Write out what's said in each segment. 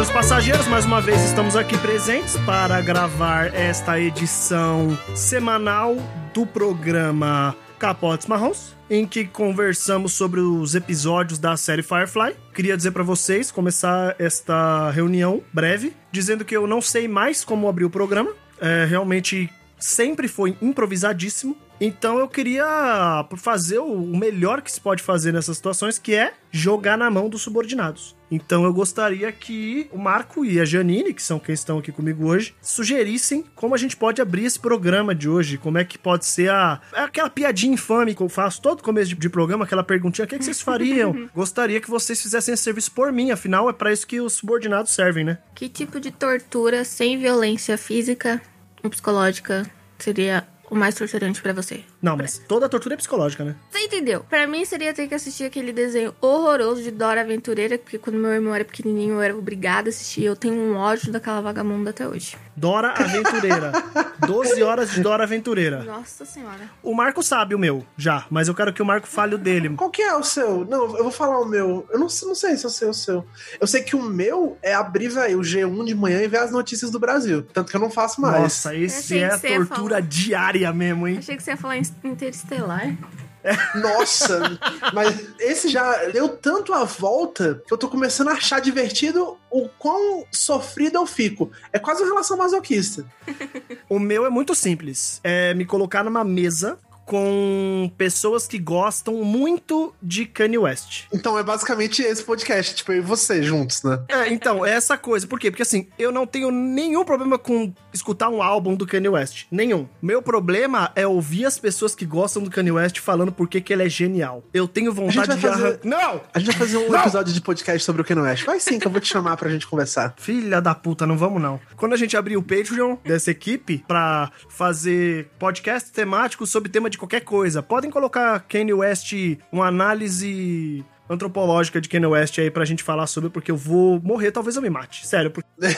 Senhores passageiros, mais uma vez estamos aqui presentes para gravar esta edição semanal do programa Capotes Marrons, em que conversamos sobre os episódios da série Firefly. Queria dizer para vocês, começar esta reunião breve, dizendo que eu não sei mais como abrir o programa. É, realmente sempre foi improvisadíssimo. Então eu queria fazer o melhor que se pode fazer nessas situações, que é jogar na mão dos subordinados. Então eu gostaria que o Marco e a Janine, que são quem estão aqui comigo hoje, sugerissem como a gente pode abrir esse programa de hoje, como é que pode ser a aquela piadinha infame que eu faço todo começo de, de programa, aquela perguntinha, o que, é que vocês fariam? gostaria que vocês fizessem esse serviço por mim, afinal é para isso que os subordinados servem, né? Que tipo de tortura sem violência física ou psicológica seria o mais torturante pra você? Não, mas toda tortura é psicológica, né? Você entendeu? Pra mim seria ter que assistir aquele desenho horroroso de Dora Aventureira, porque quando meu irmão era pequenininho eu era obrigada a assistir. Eu tenho um ódio daquela vagabunda até hoje. Dora Aventureira. 12 horas de Dora Aventureira. Nossa senhora. O Marco sabe o meu, já, mas eu quero que o Marco fale o dele. Qual que é o seu? Não, eu vou falar o meu. Eu não, não sei se eu sei o seu. Eu sei que o meu é abrir, velho, o G1 de manhã e ver as notícias do Brasil. Tanto que eu não faço mais. Nossa, esse achei é que a você ia tortura falar. diária mesmo, hein? Achei que você ia falar em Interestelar. Nossa, mas esse já deu tanto a volta que eu tô começando a achar divertido o quão sofrido eu fico. É quase uma relação masoquista. O meu é muito simples. É me colocar numa mesa com pessoas que gostam muito de Kanye West. Então é basicamente esse podcast, tipo, eu e você juntos, né? É, então, é essa coisa. Por quê? Porque assim, eu não tenho nenhum problema com escutar um álbum do Kanye West. Nenhum. Meu problema é ouvir as pessoas que gostam do Kanye West falando por que ele é genial. Eu tenho vontade de fazer- Não! A gente vai fazer um Não! episódio de podcast sobre o Kanye West. Vai sim, que eu vou te chamar pra gente conversar. Filha da puta, não vamos não. Quando a gente abrir o Patreon dessa equipe pra fazer podcast temático sobre tema de qualquer coisa, podem colocar Kanye West, uma análise antropológica de Kanye West aí pra gente falar sobre, porque eu vou morrer, talvez eu me mate. Sério, porque...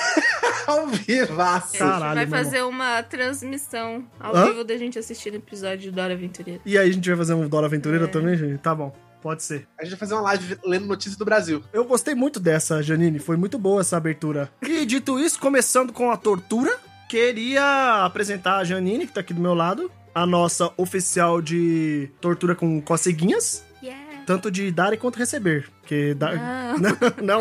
Ao vivaço. Caralho, vai fazer uma transmissão ao Hã? vivo da gente assistindo o episódio de Dora Aventureira. E aí a gente vai fazer um Dora Aventureira É. também, gente? Tá bom, pode ser. A gente vai fazer uma live lendo notícias do Brasil. Eu gostei muito dessa, Janine. Foi muito boa essa abertura. E dito isso, começando com a tortura, queria apresentar a Janine, que tá aqui do meu lado, a nossa oficial de tortura com coceguinhas, Yeah. tanto de dar quanto receber. Que dar. Não. Não.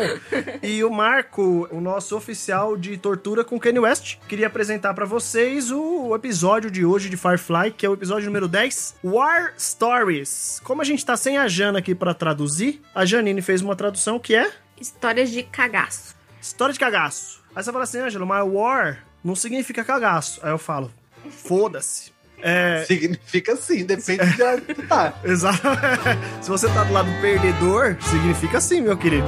E o Marco, o nosso oficial de tortura com Kanye West. Queria apresentar pra vocês o, episódio de hoje de Firefly, que é o episódio número 10, War Stories. Como a gente tá sem a Jana aqui pra traduzir, a Janine fez uma tradução que é Histórias de cagaço. História de cagaço. Aí você fala assim, Ângelo, mas war não significa cagaço. Aí eu falo, foda-se. É, Significa sim, depende de onde tu tá. exato. Se você tá do lado do perdedor, significa sim, meu querido.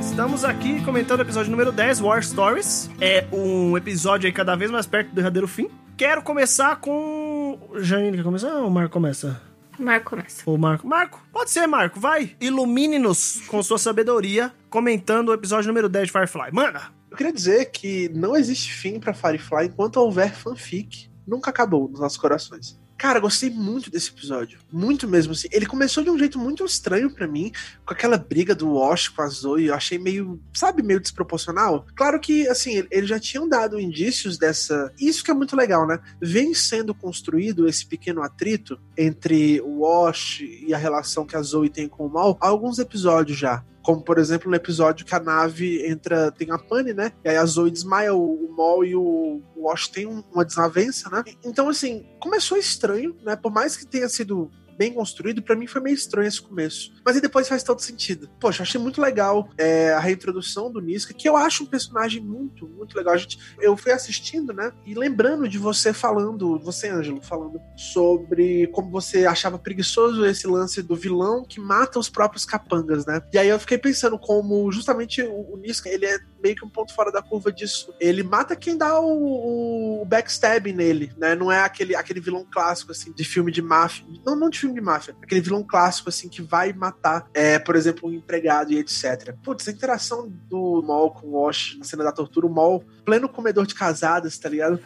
Estamos aqui comentando o episódio número 10, War Stories. É um episódio aí cada vez mais perto do derradeiro fim. Quero começar com. Janine, quer começar ou o Marco começa? Marco começa. Ô, Marco. Marco, pode ser, Marco, vai. Ilumine-nos com sua sabedoria, comentando o episódio número 10 de Firefly. Manda! Eu queria dizer que não existe fim pra Firefly enquanto houver fanfic. Nunca acabou nos nossos corações. Cara, gostei muito desse episódio. Muito mesmo, assim. Ele começou de um jeito muito estranho pra mim, com aquela briga do Wash com a Zoe. Eu achei meio, sabe, meio desproporcional. Claro que, assim, eles já tinham dado indícios dessa. Isso que é muito legal, né? Vem sendo construído esse pequeno atrito entre o Wash e a relação que a Zoe tem com o Mal há alguns episódios já. Como, por exemplo, no episódio que a nave entra, tem a pane, né? E aí a Zoe desmaia, o, o Mol e o, o Wash tem um- uma desavença, né? Então, assim, começou estranho, né? Por mais que tenha sido bem construído, para mim foi meio estranho esse começo. Mas aí depois faz todo sentido. Poxa, achei muito legal é, a reintrodução do Niska, que eu acho um personagem muito, muito legal. A gente, eu fui assistindo, né? E lembrando de você falando, você, Ângelo, falando sobre como você achava preguiçoso esse lance do vilão que mata os próprios capangas, né? E aí eu fiquei pensando como justamente o, o Niska, ele é meio que um ponto fora da curva disso. Ele mata quem dá o, o backstabbing nele, né? Não é aquele, aquele vilão clássico, assim, de filme de máfia. Não, não de filme de máfia. Aquele vilão clássico, assim, que vai matar, é, por exemplo, um empregado e etc. Putz, a interação do Mol com o Wash na cena da tortura, o Mol, pleno comedor de casadas, tá ligado?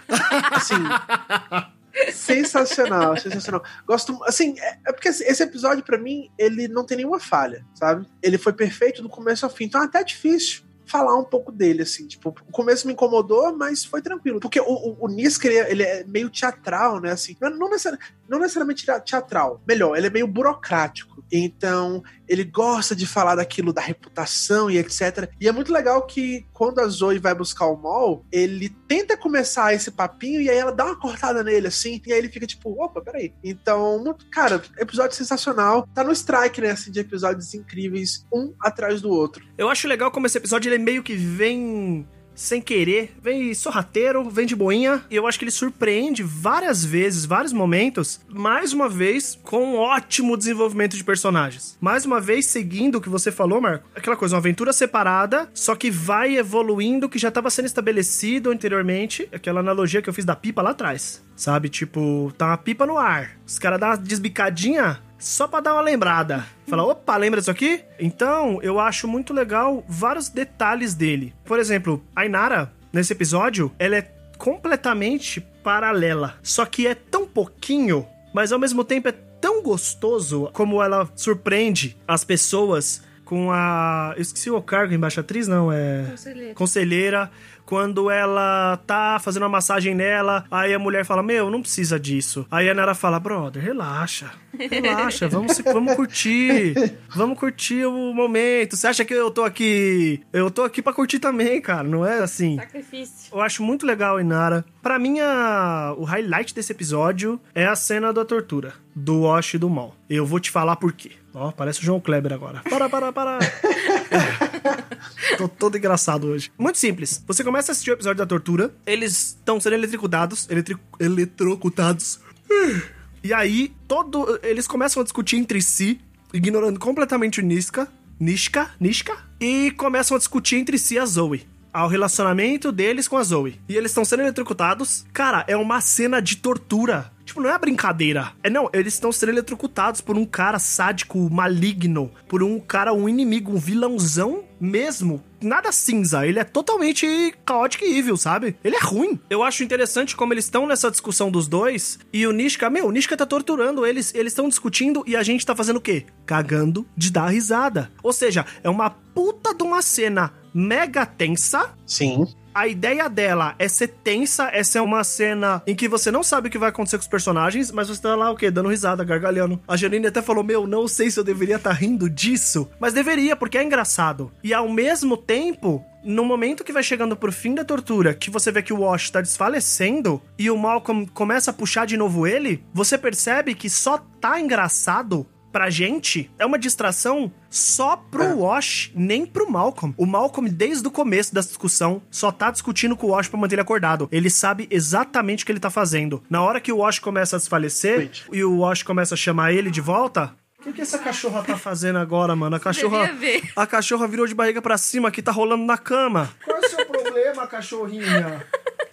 Assim. sensacional, sensacional. Gosto, assim, é, é porque esse episódio para mim ele não tem nenhuma falha, sabe? Ele foi perfeito do começo ao fim, então é até difícil falar um pouco dele, assim. Tipo, o começo me incomodou, mas foi tranquilo. Porque o, o, o ele, é, ele, é meio teatral, né? Assim, não, não, necessariamente, não necessariamente teatral. Melhor, ele é meio burocrático. Então, ele gosta de falar daquilo, da reputação e etc. E é muito legal que quando a Zoe vai buscar o Mol, ele tenta começar esse papinho e aí ela dá uma cortada nele, assim, e aí ele fica tipo, opa, peraí. Então, cara, episódio sensacional. Tá no strike, né, assim, de episódios incríveis, um atrás do outro. Eu acho legal como esse episódio ele meio que vem sem querer, vem sorrateiro, vem de boinha, e eu acho que ele surpreende várias vezes, vários momentos, mais uma vez, com um ótimo desenvolvimento de personagens. Mais uma vez, seguindo o que você falou, Marco, aquela coisa, uma aventura separada, só que vai evoluindo, que já estava sendo estabelecido anteriormente, aquela analogia que eu fiz da pipa lá atrás. Sabe, tipo, tá uma pipa no ar. Os caras dão uma desbicadinha, só para dar uma lembrada. Fala, opa, lembra disso aqui? Então, eu acho muito legal vários detalhes dele. Por exemplo, a Inara, nesse episódio, ela é completamente paralela. Só que é tão pouquinho, mas ao mesmo tempo é tão gostoso como ela surpreende as pessoas com a. Eu esqueci o cargo, embaixatriz, não, é. Conselheira. Conselheira quando ela tá fazendo uma massagem nela, aí a mulher fala: Meu, não precisa disso. Aí a Nara fala: Brother, relaxa. Relaxa, vamos, se, vamos curtir. Vamos curtir o momento. Você acha que eu tô aqui. Eu tô aqui pra curtir também, cara. Não é assim. Sacrifício. Eu acho muito legal, Inara. Pra mim, a... o highlight desse episódio é a cena da tortura do Wash e do Mal. Eu vou te falar por quê. Ó, parece o João Kleber agora. Para, para, para. Tô todo engraçado hoje. Muito simples. Você começa a assistir o episódio da tortura, eles estão sendo eletricutados, eletri... eletrocutados. E aí, todo eles começam a discutir entre si, ignorando completamente o Niska, Nishka, Nishka, e começam a discutir entre si a Zoe ao relacionamento deles com a Zoe. E eles estão sendo eletrocutados. Cara, é uma cena de tortura. Tipo, não é brincadeira. É não, eles estão sendo eletrocutados por um cara sádico, maligno, por um cara, um inimigo, um vilãozão mesmo. Nada cinza, ele é totalmente caótico e evil, sabe? Ele é ruim. Eu acho interessante como eles estão nessa discussão dos dois e o Nishka, meu, o Nishka tá torturando eles, eles estão discutindo e a gente tá fazendo o quê? Cagando de dar risada. Ou seja, é uma puta de uma cena mega tensa. Sim. A ideia dela é ser tensa, essa é uma cena em que você não sabe o que vai acontecer com os personagens, mas você tá lá o quê? Dando risada, gargalhando. A Janine até falou: Meu, não sei se eu deveria estar tá rindo disso, mas deveria, porque é engraçado. E ao mesmo tempo, no momento que vai chegando pro fim da tortura, que você vê que o Wash tá desfalecendo e o Malcolm começa a puxar de novo ele, você percebe que só tá engraçado pra gente é uma distração só pro é. Wash, nem pro Malcolm. O Malcolm, desde o começo da discussão, só tá discutindo com o Wash pra manter ele acordado. Ele sabe exatamente o que ele tá fazendo. Na hora que o Wash começa a desfalecer Wait. e o Wash começa a chamar ele de volta, o que, que essa cachorra tá fazendo agora, mano? A cachorra. A cachorra virou de barriga para cima aqui, tá rolando na cama. Qual é o seu problema, cachorrinha?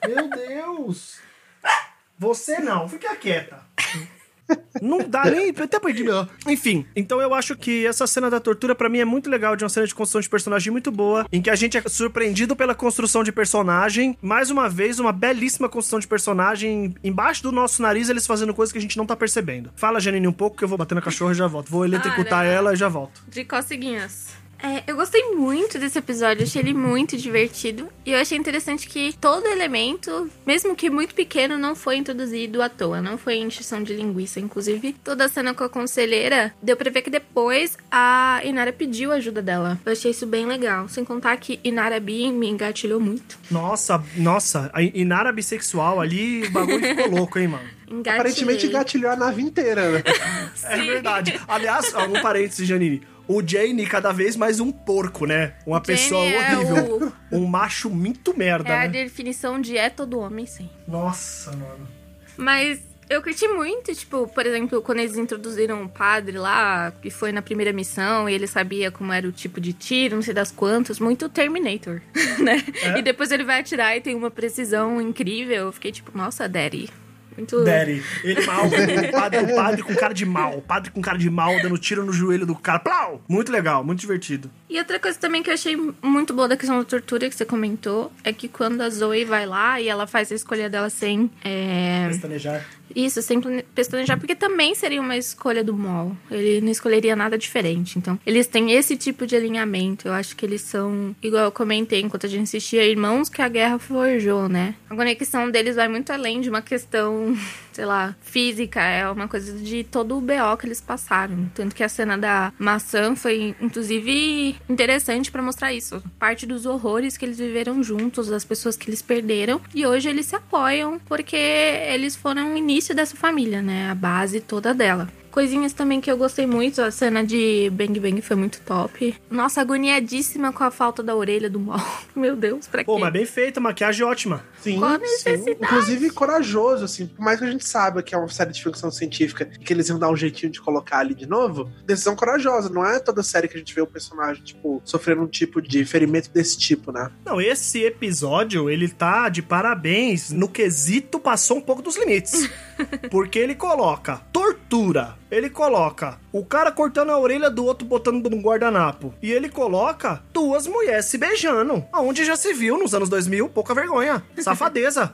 Meu Deus! Você não, fica quieta. Não dá nem. Até perdi meu. Enfim, então eu acho que essa cena da tortura, para mim, é muito legal, de uma cena de construção de personagem muito boa, em que a gente é surpreendido pela construção de personagem. Mais uma vez, uma belíssima construção de personagem. Embaixo do nosso nariz, eles fazendo coisas que a gente não tá percebendo. Fala, Janine, um pouco, que eu vou bater na cachorra e já volto. Vou eletrocutar ela e já volto. De coceguinhas. É, eu gostei muito desse episódio, achei ele muito divertido. E eu achei interessante que todo elemento, mesmo que muito pequeno, não foi introduzido à toa, não foi encheção de linguiça. Inclusive, toda a cena com a conselheira, deu pra ver que depois a Inara pediu ajuda dela. Eu achei isso bem legal. Sem contar que Inara Bi me engatilhou muito. Nossa, nossa, a Inara bissexual ali, o bagulho ficou louco, hein, mano? Engatilhei. Aparentemente gatilhou a nave inteira, né? É verdade. Aliás, algum parênteses, Janine. O Jane cada vez mais um porco, né? Uma Jane pessoa é horrível. Um macho muito merda, É a né? definição de é todo homem, sim. Nossa, mano. Mas eu curti muito, tipo, por exemplo, quando eles introduziram o padre lá, que foi na primeira missão, e ele sabia como era o tipo de tiro, não sei das quantas, muito Terminator, né? É. E depois ele vai atirar e tem uma precisão incrível. Eu fiquei tipo, nossa, Daddy. Muito. Daddy. Ele mal, o padre, o padre com cara de mal. O padre com cara de mal, dando tiro no joelho do cara. Plau! Muito legal, muito divertido. E outra coisa também que eu achei muito boa da questão da tortura que você comentou é que quando a Zoe vai lá e ela faz a escolha dela sem. É... Pestanejar. Isso, sem pestanejar, porque também seria uma escolha do Mol. Ele não escolheria nada diferente. Então, eles têm esse tipo de alinhamento. Eu acho que eles são, igual eu comentei enquanto a gente assistia, irmãos que a guerra forjou, né? A conexão deles vai muito além de uma questão, sei lá, física. É uma coisa de todo o BO que eles passaram. Tanto que a cena da maçã foi, inclusive, interessante pra mostrar isso. Parte dos horrores que eles viveram juntos, das pessoas que eles perderam. E hoje eles se apoiam porque eles foram o início dessa família, né? A base toda dela. Coisinhas também que eu gostei muito, a cena de Bang Bang foi muito top. Nossa, agoniadíssima com a falta da orelha do mal. Meu Deus, pra quê? Pô, mas bem feita, maquiagem ótima. Sim, sim. Inclusive corajoso, assim. Por mais que a gente saiba que é uma série de ficção científica e que eles iam dar um jeitinho de colocar ali de novo, decisão corajosa. Não é toda série que a gente vê o personagem, tipo, sofrendo um tipo de ferimento desse tipo, né? Não, esse episódio, ele tá de parabéns. No quesito, passou um pouco dos limites. Porque ele coloca tortura. Ele coloca o cara cortando a orelha do outro botando num guardanapo. E ele coloca duas mulheres se beijando. Aonde já se viu nos anos 2000, pouca vergonha. Safadeza.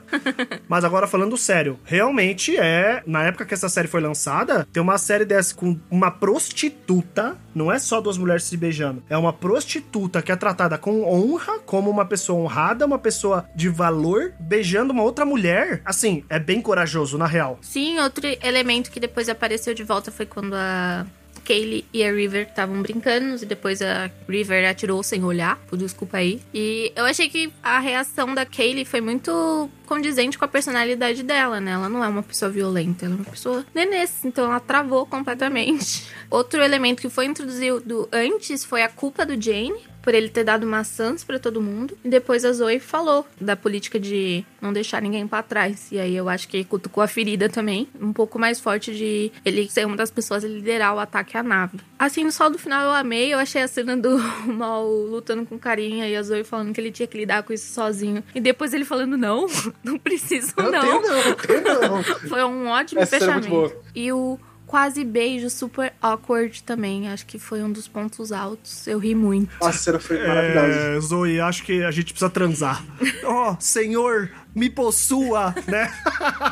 Mas agora falando sério, realmente é. Na época que essa série foi lançada, tem uma série dessa com uma prostituta. Não é só duas mulheres se beijando. É uma prostituta que é tratada com honra, como uma pessoa honrada, uma pessoa de valor, beijando uma outra mulher. Assim, é bem corajoso, na real. Sim, outro elemento que depois apareceu de volta foi quando a Kaylee e a River estavam brincando e depois a River atirou sem olhar, por desculpa aí. E eu achei que a reação da Kaylee foi muito condizente com a personalidade dela, né? Ela não é uma pessoa violenta, ela é uma pessoa nenês, então ela travou completamente. Outro elemento que foi introduzido antes foi a culpa do Jane, por ele ter dado maçãs pra todo mundo. E depois a Zoe falou da política de não deixar ninguém pra trás. E aí eu acho que cutucou a ferida também. Um pouco mais forte de ele ser uma das pessoas a liderar o ataque à nave. Assim, no sol do final eu amei. Eu achei a cena do Mal lutando com carinha e a Zoe falando que ele tinha que lidar com isso sozinho. E depois ele falando, não, não preciso Não, não. tenho não, tenho não. Foi um ótimo Essa é fechamento. boa. E o quase beijo super awkward também. Acho que foi um dos pontos altos. Eu ri muito. Nossa, a cena foi maravilhosa. É, Zoe, acho que a gente precisa transar. oh, senhor, me possua, né?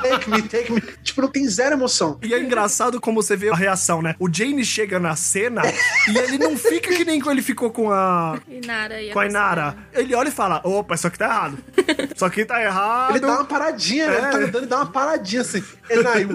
Take me, take me. Tipo, não tem zero emoção. E é engraçado como você vê a reação, né? O Jane chega na cena e ele não fica que nem quando ele ficou com a. Inara e Com a Inara. Ele olha e fala: opa, isso aqui tá errado. Isso aqui tá errado. Ele dá uma paradinha, né? É. Ele tá andando e dá uma paradinha assim. Ele aí,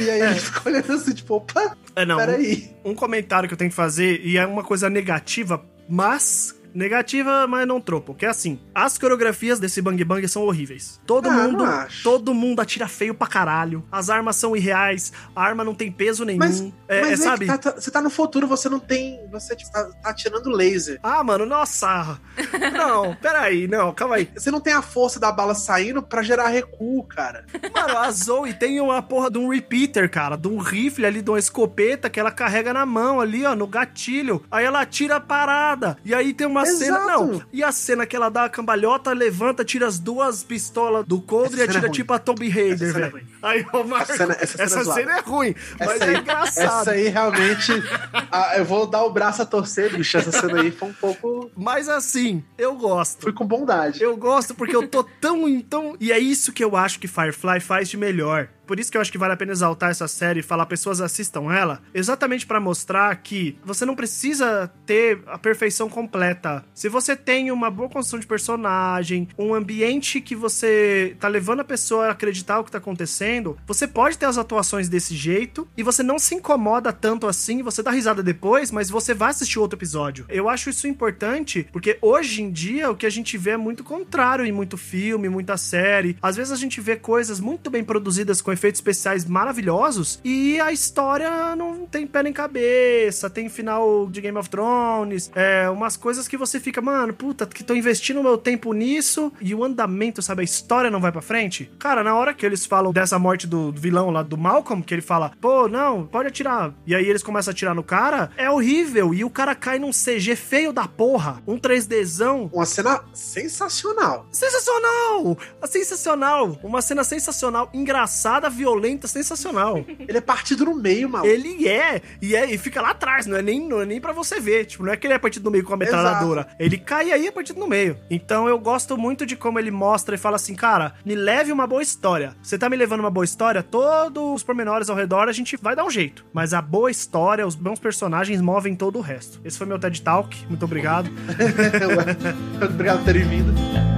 e aí ele fica olhando assim, tipo, opa, É, não. peraí. Um comentário que eu tenho que fazer, e é uma coisa negativa, mas. Negativa, mas não tropo. Que é assim: as coreografias desse Bang Bang são horríveis. Todo Ah, mundo. Todo mundo atira feio pra caralho. As armas são irreais, a arma não tem peso nenhum. Mas, é, mas é, é sabe? tá- tá- você tá no futuro, você não tem. Você tipo, tá, tá atirando laser. Ah, mano, nossa! Não, peraí, não, calma aí. Você não tem a força da bala saindo pra gerar recuo, cara. Mano, a Zoe tem uma porra de um repeater, cara, de um rifle ali, de uma escopeta que ela carrega na mão ali, ó, no gatilho. Aí ela atira a parada. E aí tem uma Exato. cena. Não, e a cena que ela dá a cambalhota, levanta, tira as duas pistolas do Coldre e atira é tipo a Tomb Essa Raider, cena é velho. Aí, ô, Marco, Essa cena- essa cena é essa zoada. cena é ruim, mas Essa é aí, engraçado. essa aí realmente. ah, eu vou dar o braço a torcer, bicho. Essa cena aí foi um pouco. Mas assim, eu gosto. Fui com bondade. Eu gosto porque eu tô tão, tão. E é isso que eu acho que Firefly faz de melhor. Por isso que eu acho que vale a pena exaltar essa série e falar pessoas assistam ela, exatamente para mostrar que você não precisa ter a perfeição completa. Se você tem uma boa construção de personagem, um ambiente que você tá levando a pessoa a acreditar o que tá acontecendo, você pode ter as atuações desse jeito e você não se incomoda tanto assim, você dá risada depois, mas você vai assistir outro episódio. Eu acho isso importante porque hoje em dia o que a gente vê é muito contrário em muito filme, muita série. Às vezes a gente vê coisas muito bem produzidas com efeitos especiais maravilhosos e a história não tem pé nem cabeça, tem final de Game of Thrones, é umas coisas que você fica, mano, puta, que tô investindo meu tempo nisso e o andamento, sabe, a história não vai para frente. Cara, na hora que eles falam dessa morte do vilão lá do Malcolm, que ele fala, pô, não, pode atirar. E aí eles começam a atirar no cara, é horrível. E o cara cai num CG feio da porra, um 3Dzão. Uma cena sensacional. Sensacional! Sensacional! Uma cena sensacional, engraçada, violenta, sensacional. Ele é partido no meio, mal. Ele é, e é, e fica lá atrás, não é nem, não é nem pra você ver. Tipo, não é que ele é partido no meio com a metralhadora. Exato. Ele cai aí a partido no meio. Então eu gosto muito de como ele mostra e fala assim, cara, me leve uma boa história. Você tá me levando uma boa história, todos os pormenores ao redor a gente vai dar um jeito. Mas a boa história, os bons personagens movem todo o resto. Esse foi meu TED Talk. Muito obrigado. obrigado por terem vindo.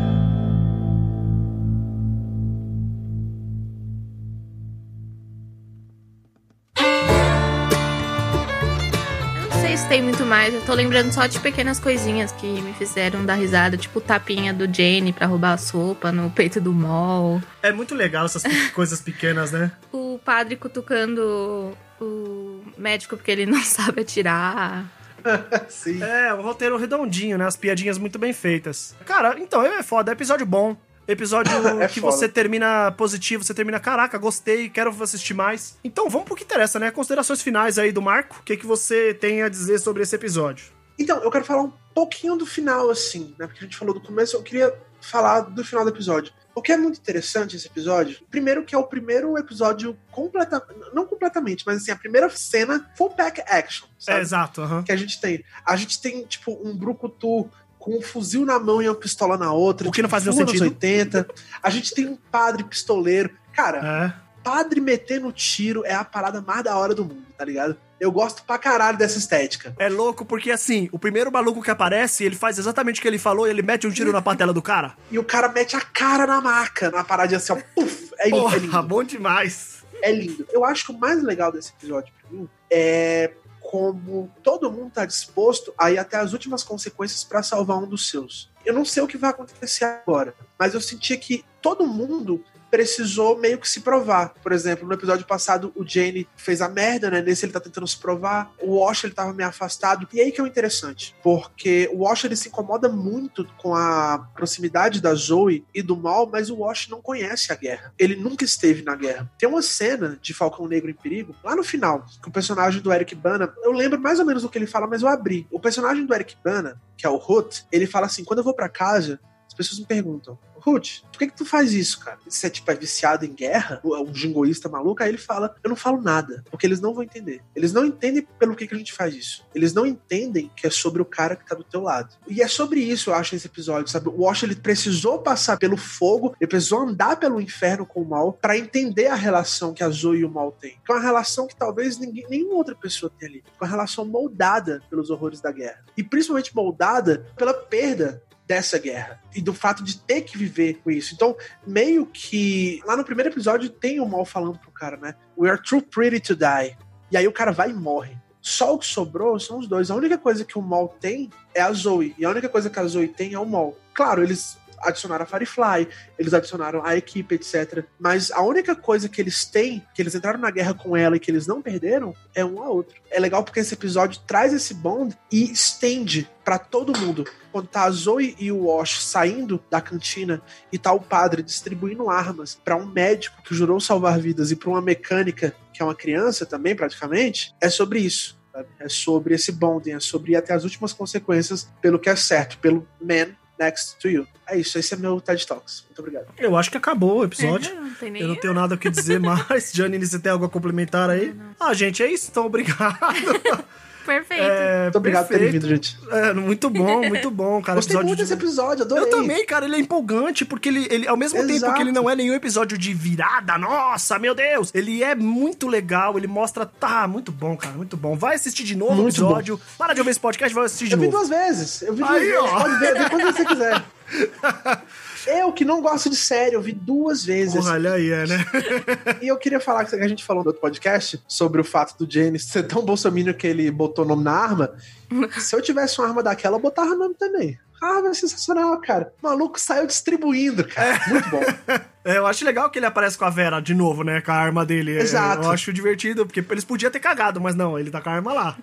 Muito mais. Eu tô lembrando só de pequenas coisinhas que me fizeram dar risada, tipo o tapinha do Jenny pra roubar a sopa no peito do Mol. É muito legal essas coisas pequenas, né? O padre cutucando o médico porque ele não sabe atirar. Sim. É, o roteiro redondinho, né? As piadinhas muito bem feitas. Cara, então é foda, é episódio bom. Episódio é que foda. você termina positivo, você termina, caraca, gostei, quero assistir mais. Então, vamos pro que interessa, né? Considerações finais aí do Marco. O que, que você tem a dizer sobre esse episódio? Então, eu quero falar um pouquinho do final, assim, né? Porque a gente falou do começo, eu queria falar do final do episódio. O que é muito interessante esse episódio, primeiro que é o primeiro episódio completamente, não completamente, mas assim, a primeira cena full pack action, sabe? É, exato, uhum. Que a gente tem. A gente tem, tipo, um brucutu com um fuzil na mão e uma pistola na outra. O que não faz nenhum sentido. 80. A gente tem um padre pistoleiro. Cara, é. padre metendo tiro é a parada mais da hora do mundo, tá ligado? Eu gosto pra caralho dessa estética. É louco porque, assim, o primeiro maluco que aparece, ele faz exatamente o que ele falou e ele mete um tiro na patela do cara. E o cara mete a cara na maca, na paradinha assim, ó. Puf, é, Porra, é lindo. bom demais. É lindo. Eu acho que o mais legal desse episódio pra mim é como todo mundo está disposto a ir até as últimas consequências para salvar um dos seus. Eu não sei o que vai acontecer agora, mas eu senti que todo mundo precisou meio que se provar. Por exemplo, no episódio passado, o Jane fez a merda, né? Nesse ele tá tentando se provar. O Wash, ele tava meio afastado. E aí que é o interessante, porque o Wash, ele se incomoda muito com a proximidade da Zoe e do mal, mas o Wash não conhece a guerra. Ele nunca esteve na guerra. Tem uma cena de Falcão Negro em Perigo, lá no final, com o personagem do Eric Bana, eu lembro mais ou menos do que ele fala, mas eu abri. O personagem do Eric Bana, que é o Hood, ele fala assim, quando eu vou para casa, as pessoas me perguntam, Ruth, por que, que tu faz isso, cara? Você é, tipo, é viciado em guerra? É um jingoísta maluco? Aí ele fala, eu não falo nada, porque eles não vão entender. Eles não entendem pelo que, que a gente faz isso. Eles não entendem que é sobre o cara que tá do teu lado. E é sobre isso, eu acho, esse episódio, sabe? O Wash, ele precisou passar pelo fogo, ele precisou andar pelo inferno com o mal para entender a relação que a Zoe e o mal têm. Que é uma relação que talvez ninguém, nenhuma outra pessoa tenha ali. Uma relação moldada pelos horrores da guerra. E principalmente moldada pela perda dessa guerra e do fato de ter que viver com isso. Então, meio que lá no primeiro episódio tem o mal falando pro cara, né? We are too pretty to die. E aí o cara vai e morre. Só o que sobrou são os dois. A única coisa que o mal tem é a Zoe. E a única coisa que a Zoe tem é o mal. Claro, eles adicionaram a Firefly, eles adicionaram a equipe, etc. Mas a única coisa que eles têm, que eles entraram na guerra com ela e que eles não perderam, é um a outro. É legal porque esse episódio traz esse bond e estende para todo mundo. Quando tá a Zoe e o Wash saindo da cantina e tá o padre distribuindo armas para um médico que jurou salvar vidas e para uma mecânica que é uma criança também, praticamente, é sobre isso. É sobre esse bonding, é sobre ir até as últimas consequências pelo que é certo, pelo man next to you. É isso, esse é meu TED Talks. Muito obrigado. Eu acho que acabou o episódio. É, não eu não tenho nada o que dizer mais. Janine, você tem algo a complementar aí? Não, não. Ah, gente, é isso, então obrigado. Perfeito. É, Muito obrigado perfeito. vindo, gente. É, muito bom, muito bom, cara. Gostei muito de- desse episódio, adorei. Eu também, cara, ele é empolgante, porque ele, ele ao mesmo tempo Exato. que ele não é nenhum episódio de virada, nossa, meu Deus, ele é muito legal, ele mostra, tá, muito bom, cara, muito bom. Vai assistir de novo o Muito episódio, para de ouvir esse podcast, vai assistir de Eu vi novo. duas vezes. Eu vi duas Aí, vezes. ó. Pode ver, quando você quiser. Eu que não gosto de série, eu vi duas vezes. Porra, olha aí, é, né? E eu queria falar que a gente falou no outro podcast sobre o fato do Janis ser tão bolsominion que ele botou o nome na arma. Se eu tivesse uma arma daquela, eu botava o nome também. A arma é sensacional, cara. O maluco saiu distribuindo, cara. Muito bom. É, eu acho legal que ele aparece com a Vera de novo, né? Com a arma dele. É, Exato. Eu acho divertido, porque eles podiam ter cagado, mas não, ele tá com a arma lá.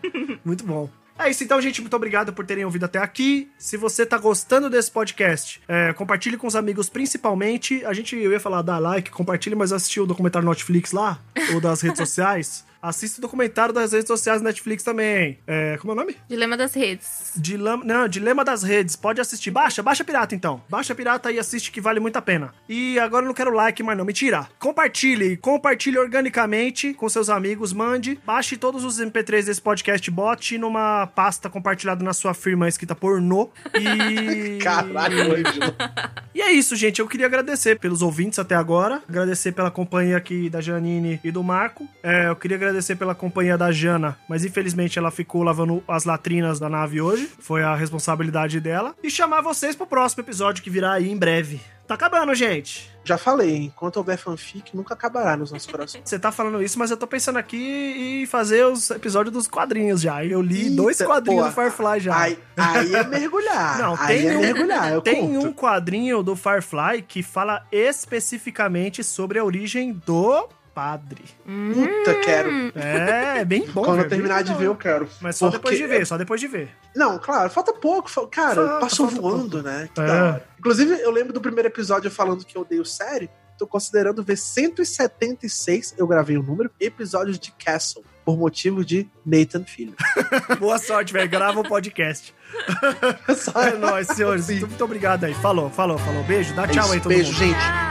Muito bom. É isso então, gente. Muito obrigado por terem ouvido até aqui. Se você tá gostando desse podcast, é, compartilhe com os amigos, principalmente. A gente, eu ia falar, dá like, compartilhe, mas assistiu o documentário Netflix lá, ou das redes sociais. Assista o documentário das redes sociais Netflix também. É, como é o nome? Dilema das redes. Dilema, não, Dilema das Redes. Pode assistir. Baixa, baixa pirata então. Baixa pirata e assiste que vale muito a pena. E agora eu não quero like, mas não, mentira. Compartilhe, compartilhe organicamente com seus amigos, mande. Baixe todos os MP3 desse podcast, bote numa pasta compartilhada na sua firma escrita pornô. E. Caralho, Ângelo. E é isso, gente. Eu queria agradecer pelos ouvintes até agora. Agradecer pela companhia aqui da Janine e do Marco. É, eu queria agradecer pela companhia da Jana, mas infelizmente ela ficou lavando as latrinas da nave hoje. Foi a responsabilidade dela. E chamar vocês pro próximo episódio que virá aí em breve. Tá acabando, gente. Já falei, enquanto houver fanfic, nunca acabará nos nossos corações. Você tá falando isso, mas eu tô pensando aqui em fazer os episódios dos quadrinhos já. Eu li dois Eita, quadrinhos pô, do Firefly já. Aí, aí é mergulhar. Não, aí tem é um- mergulhar, Tem conto. um quadrinho do Firefly que fala especificamente sobre a origem do padre. Puta, quero. É, é bem bom. Quando velho, eu terminar de bom. ver, eu quero. Mas só depois de Porque- ver, só depois de ver. Não, claro, falta pouco. Cara, Falta, passou falta voando, pouco. né? Que É. Inclusive, eu lembro do primeiro episódio falando que eu odeio série. Tô considerando ver 176, eu gravei o número, episódios de Castle, por motivo de Nathan Filho. Boa sorte, velho. Grava o podcast. Só- É nóis, senhores. Sim. Muito, muito obrigado aí. Falou, falou, falou. Beijo. Dá É tchau isso, aí, todo Beijo, mundo. gente.